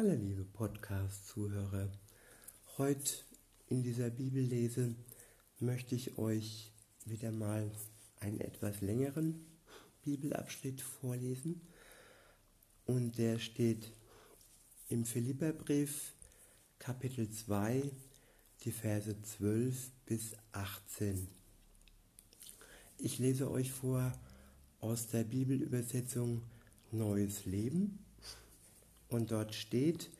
Hallo liebe Podcast-Zuhörer. Heute in dieser Bibellese möchte ich euch wieder mal einen etwas längeren Bibelabschnitt vorlesen. Und der steht im Philipperbrief Kapitel 2, die Verse 12 bis 18. Ich lese euch vor aus der Bibelübersetzung Neues Leben und dort steht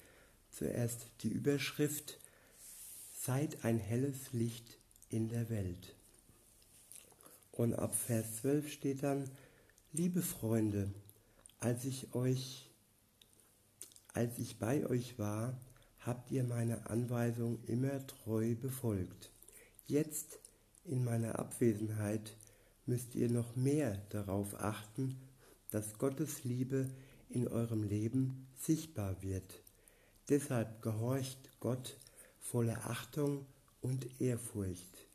zuerst die Überschrift Seid ein helles Licht in der Welt. Und ab Vers 12 steht dann, liebe Freunde, als ich euch, als ich bei euch war, habt ihr meine Anweisung immer treu befolgt. Jetzt in meiner Abwesenheit müsst ihr noch mehr darauf achten, dass Gottes Liebe in eurem Leben sichtbar wird. Deshalb gehorcht Gott voller Achtung und Ehrfurcht.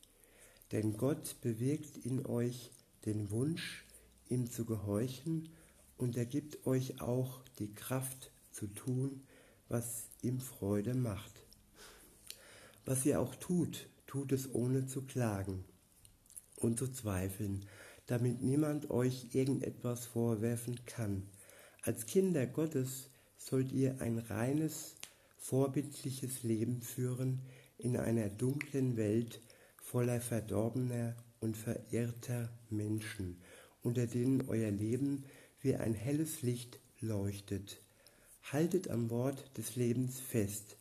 Denn Gott bewirkt in euch den Wunsch, ihm zu gehorchen, und er gibt euch auch die Kraft zu tun, was ihm Freude macht. Was ihr auch tut, tut es ohne zu klagen und zu zweifeln, damit niemand euch irgendetwas vorwerfen kann. Als Kinder Gottes sollt ihr ein reines, vorbildliches Leben führen in einer dunklen Welt voller verdorbener und verirrter Menschen, unter denen euer Leben wie ein helles Licht leuchtet. Haltet am Wort des Lebens fest,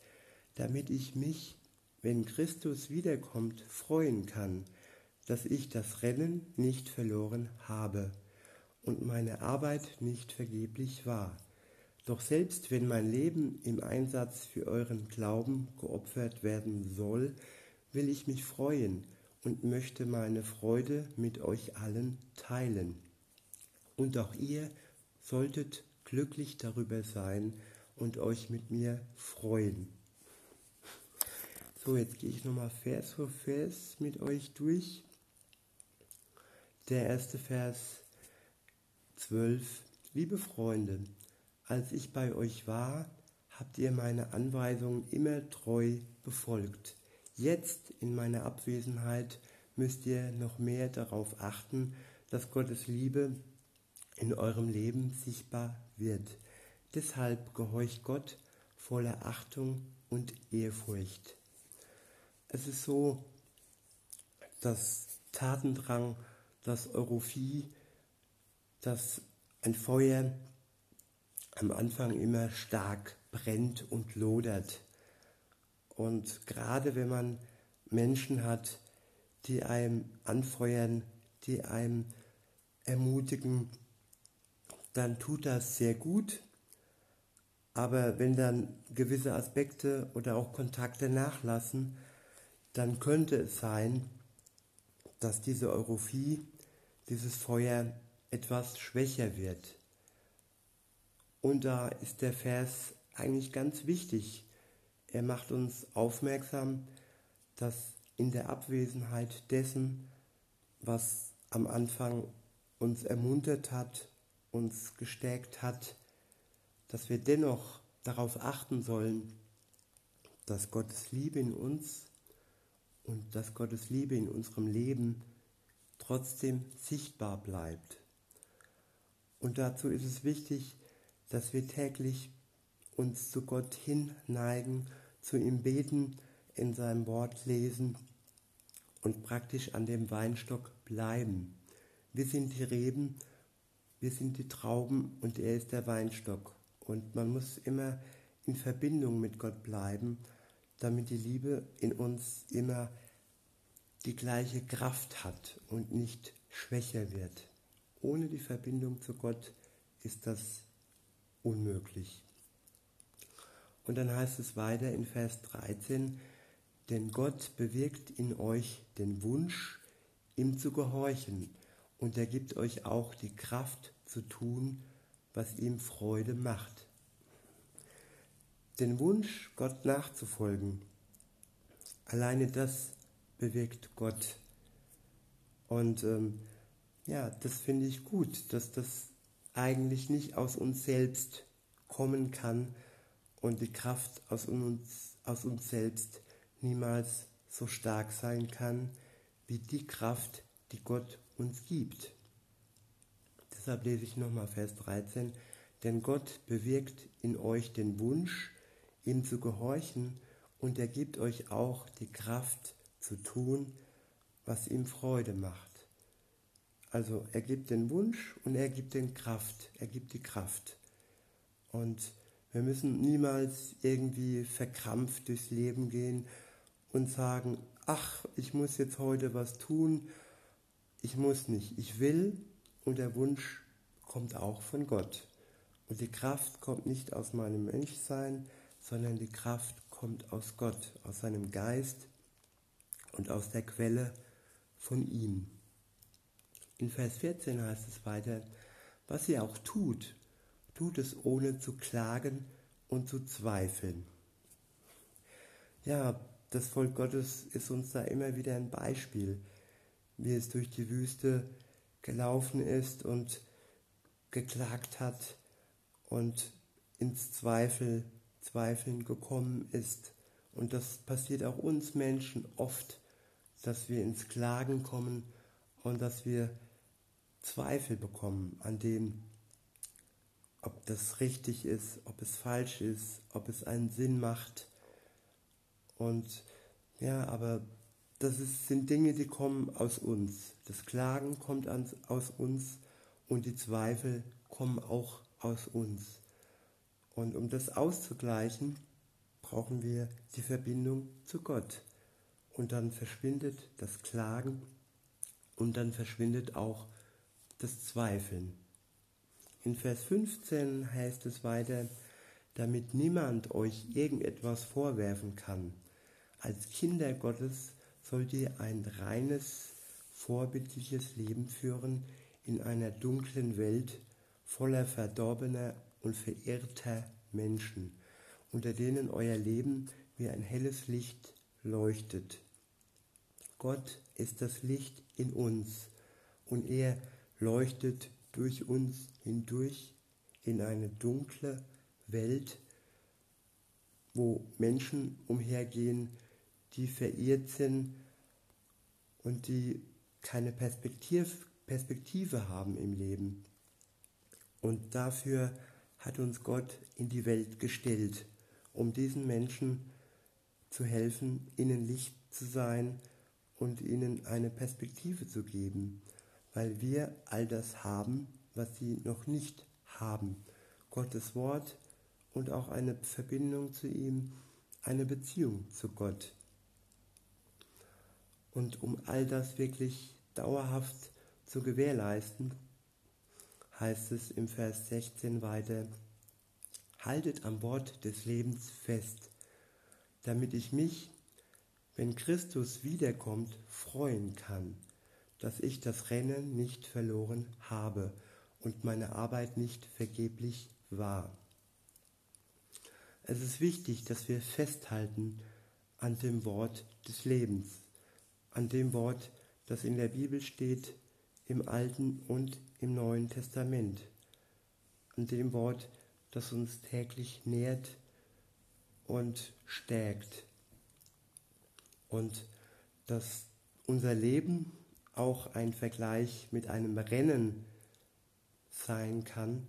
damit ich mich, wenn Christus wiederkommt, freuen kann, dass ich das Rennen nicht verloren habe und meine Arbeit nicht vergeblich war. Doch selbst wenn mein Leben im Einsatz für euren Glauben geopfert werden soll, will ich mich freuen und möchte meine Freude mit euch allen teilen. Und auch ihr solltet glücklich darüber sein und euch mit mir freuen. So, jetzt gehe ich nochmal Vers für Vers mit euch durch. Der erste Vers 12. Liebe Freunde, als ich bei euch war, habt ihr meine Anweisungen immer treu befolgt. Jetzt in meiner Abwesenheit müsst ihr noch mehr darauf achten, dass Gottes Liebe in eurem Leben sichtbar wird. Deshalb gehorcht Gott voller Achtung und Ehrfurcht. Es ist so, dass Tatendrang dass Europhie, dass ein Feuer am Anfang immer stark brennt und lodert. Und gerade wenn man Menschen hat, die einem anfeuern, die einem ermutigen, dann tut das sehr gut. Aber wenn dann gewisse Aspekte oder auch Kontakte nachlassen, dann könnte es sein, dass diese Europhie dieses Feuer etwas schwächer wird. Und da ist der Vers eigentlich ganz wichtig. Er macht uns aufmerksam, dass in der Abwesenheit dessen, was am Anfang uns ermuntert hat, uns gestärkt hat, dass wir dennoch darauf achten sollen, dass Gottes Liebe in uns und dass Gottes Liebe in unserem Leben trotzdem sichtbar bleibt. Und dazu ist es wichtig, dass wir täglich uns zu Gott hinneigen, zu ihm beten, in seinem Wort lesen und praktisch an dem Weinstock bleiben. Wir sind die Reben, wir sind die Trauben und er ist der Weinstock. Und man muss immer in Verbindung mit Gott bleiben, damit die Liebe in uns immer die gleiche Kraft hat und nicht schwächer wird. Ohne die Verbindung zu Gott ist das unmöglich. Und dann heißt es weiter in Vers 13, denn Gott bewirkt in euch den Wunsch, ihm zu gehorchen, und er gibt euch auch die Kraft zu tun, was ihm Freude macht. Den Wunsch, Gott nachzufolgen, alleine das bewirkt Gott. Und ähm, ja, das finde ich gut, dass das eigentlich nicht aus uns selbst kommen kann und die Kraft aus uns, aus uns selbst niemals so stark sein kann wie die Kraft, die Gott uns gibt. Deshalb lese ich nochmal Vers 13. Denn Gott bewirkt in euch den Wunsch, ihm zu gehorchen, und er gibt euch auch die Kraft zu tun, was ihm Freude macht. Also er gibt den Wunsch und er gibt den Kraft, er gibt die Kraft. Und wir müssen niemals irgendwie verkrampft durchs Leben gehen und sagen, ach, ich muss jetzt heute was tun. Ich muss nicht, ich will und der Wunsch kommt auch von Gott. Und die Kraft kommt nicht aus meinem Menschsein, sondern die Kraft kommt aus Gott, aus seinem Geist und aus der Quelle von ihm. In Vers 14 heißt es weiter, was ihr auch tut, tut es ohne zu klagen und zu zweifeln. Ja, das Volk Gottes ist uns da immer wieder ein Beispiel, wie es durch die Wüste gelaufen ist und geklagt hat und ins Zweifel, Zweifeln gekommen ist. Und das passiert auch uns Menschen oft, dass wir ins Klagen kommen und dass wir Zweifel bekommen an dem, ob das richtig ist, ob es falsch ist, ob es einen Sinn macht. Und ja, aber das ist, sind Dinge, die kommen aus uns. Das Klagen kommt ans, aus uns und die Zweifel kommen auch aus uns. Und um das auszugleichen, brauchen wir die Verbindung zu Gott. Und dann verschwindet das Klagen und dann verschwindet auch das Zweifeln. In Vers 15 heißt es weiter, damit niemand euch irgendetwas vorwerfen kann. Als Kinder Gottes sollt ihr ein reines, vorbildliches Leben führen in einer dunklen Welt voller verdorbener und verirrter Menschen, unter denen euer Leben wie ein helles Licht leuchtet. Gott ist das Licht in uns und er leuchtet durch uns hindurch in eine dunkle Welt, wo Menschen umhergehen, die verirrt sind und die keine Perspektive haben im Leben. Und dafür hat uns Gott in die Welt gestellt, um diesen Menschen zu helfen, ihnen Licht zu sein und ihnen eine Perspektive zu geben weil wir all das haben, was sie noch nicht haben. Gottes Wort und auch eine Verbindung zu ihm, eine Beziehung zu Gott. Und um all das wirklich dauerhaft zu gewährleisten, heißt es im Vers 16 weiter, haltet am Wort des Lebens fest, damit ich mich, wenn Christus wiederkommt, freuen kann dass ich das Rennen nicht verloren habe und meine Arbeit nicht vergeblich war. Es ist wichtig, dass wir festhalten an dem Wort des Lebens, an dem Wort, das in der Bibel steht, im Alten und im Neuen Testament, an dem Wort, das uns täglich nährt und stärkt und das unser Leben auch ein Vergleich mit einem Rennen sein kann,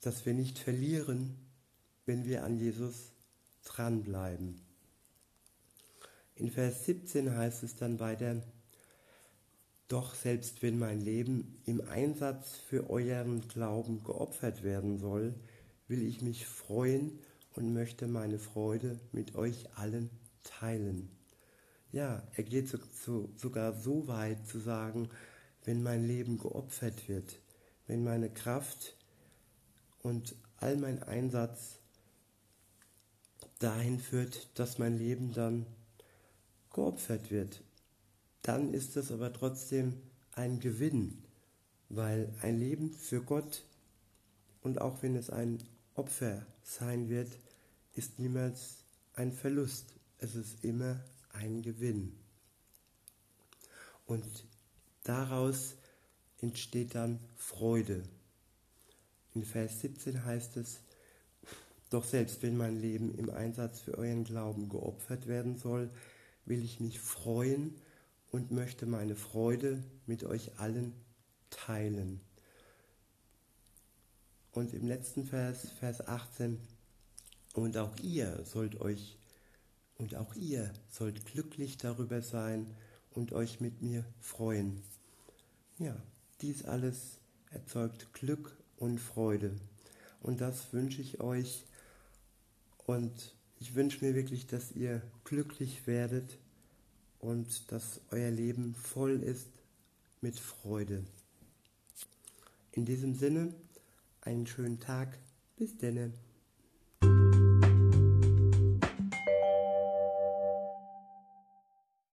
dass wir nicht verlieren, wenn wir an Jesus dranbleiben. In Vers 17 heißt es dann weiter, doch selbst wenn mein Leben im Einsatz für euren Glauben geopfert werden soll, will ich mich freuen und möchte meine Freude mit euch allen teilen. Ja, er geht so, so, sogar so weit zu sagen, wenn mein Leben geopfert wird, wenn meine Kraft und all mein Einsatz dahin führt, dass mein Leben dann geopfert wird, dann ist es aber trotzdem ein Gewinn, weil ein Leben für Gott und auch wenn es ein Opfer sein wird, ist niemals ein Verlust. Es ist immer ein Gewinn. Und daraus entsteht dann Freude. In Vers 17 heißt es, Doch selbst wenn mein Leben im Einsatz für euren Glauben geopfert werden soll, will ich mich freuen und möchte meine Freude mit euch allen teilen. Und im letzten Vers, Vers 18, und auch ihr sollt euch, und auch ihr sollt glücklich darüber sein und euch mit mir freuen. Ja, dies alles erzeugt Glück und Freude. Und das wünsche ich euch. Und ich wünsche mir wirklich, dass ihr glücklich werdet und dass euer Leben voll ist mit Freude. In diesem Sinne, einen schönen Tag. Bis denne.